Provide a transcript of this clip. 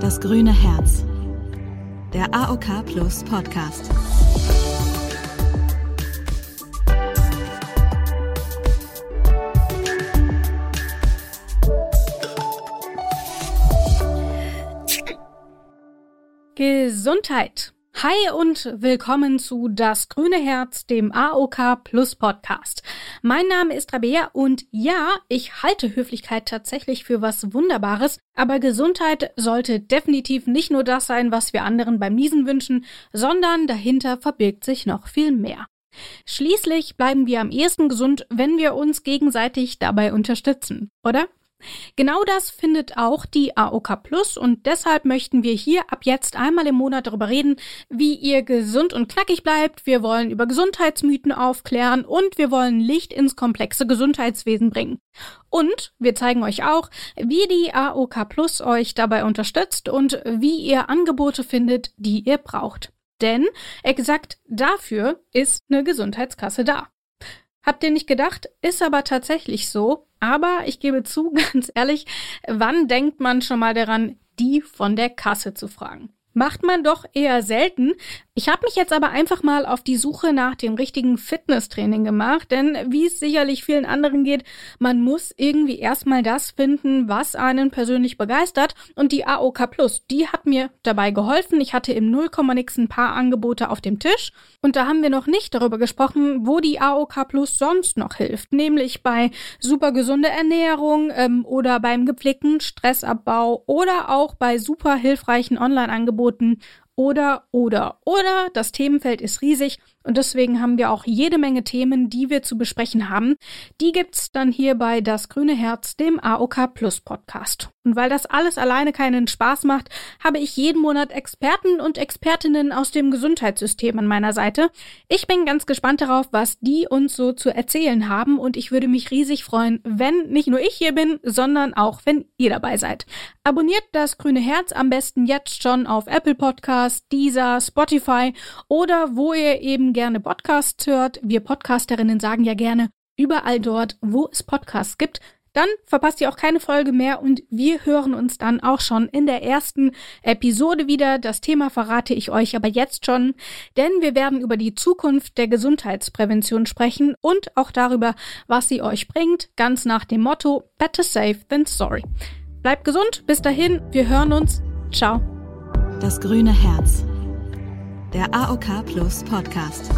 Das grüne Herz. Der AOK Plus Podcast. Gesundheit. Hi und willkommen zu Das grüne Herz, dem AOK Plus Podcast. Mein Name ist Rabea und ja, ich halte Höflichkeit tatsächlich für was Wunderbares, aber Gesundheit sollte definitiv nicht nur das sein, was wir anderen beim Niesen wünschen, sondern dahinter verbirgt sich noch viel mehr. Schließlich bleiben wir am ehesten gesund, wenn wir uns gegenseitig dabei unterstützen, oder? Genau das findet auch die AOK Plus und deshalb möchten wir hier ab jetzt einmal im Monat darüber reden, wie ihr gesund und knackig bleibt. Wir wollen über Gesundheitsmythen aufklären und wir wollen Licht ins komplexe Gesundheitswesen bringen. Und wir zeigen euch auch, wie die AOK Plus euch dabei unterstützt und wie ihr Angebote findet, die ihr braucht. Denn exakt dafür ist eine Gesundheitskasse da. Habt ihr nicht gedacht? Ist aber tatsächlich so. Aber ich gebe zu, ganz ehrlich, wann denkt man schon mal daran, die von der Kasse zu fragen? Macht man doch eher selten. Ich habe mich jetzt aber einfach mal auf die Suche nach dem richtigen Fitnesstraining gemacht, denn wie es sicherlich vielen anderen geht, man muss irgendwie erstmal das finden, was einen persönlich begeistert. Und die AOK Plus, die hat mir dabei geholfen. Ich hatte im 0, nix ein paar Angebote auf dem Tisch. Und da haben wir noch nicht darüber gesprochen, wo die AOK Plus sonst noch hilft, nämlich bei super gesunde Ernährung ähm, oder beim gepflegten Stressabbau oder auch bei super hilfreichen Online-Angeboten oder, oder, oder. Das Themenfeld ist riesig und deswegen haben wir auch jede Menge Themen, die wir zu besprechen haben. Die gibt's dann hier bei Das Grüne Herz, dem AOK Plus Podcast. Und weil das alles alleine keinen Spaß macht, habe ich jeden Monat Experten und Expertinnen aus dem Gesundheitssystem an meiner Seite. Ich bin ganz gespannt darauf, was die uns so zu erzählen haben und ich würde mich riesig freuen, wenn nicht nur ich hier bin, sondern auch wenn ihr dabei seid. Abonniert das Grüne Herz am besten jetzt schon auf Apple Podcasts, Deezer, Spotify oder wo ihr eben gerne Podcasts hört, wir Podcasterinnen sagen ja gerne, überall dort, wo es Podcasts gibt, dann verpasst ihr auch keine Folge mehr und wir hören uns dann auch schon in der ersten Episode wieder. Das Thema verrate ich euch aber jetzt schon, denn wir werden über die Zukunft der Gesundheitsprävention sprechen und auch darüber, was sie euch bringt, ganz nach dem Motto Better safe than sorry. Bleibt gesund, bis dahin, wir hören uns. Ciao. Das grüne Herz der AOK Plus Podcast.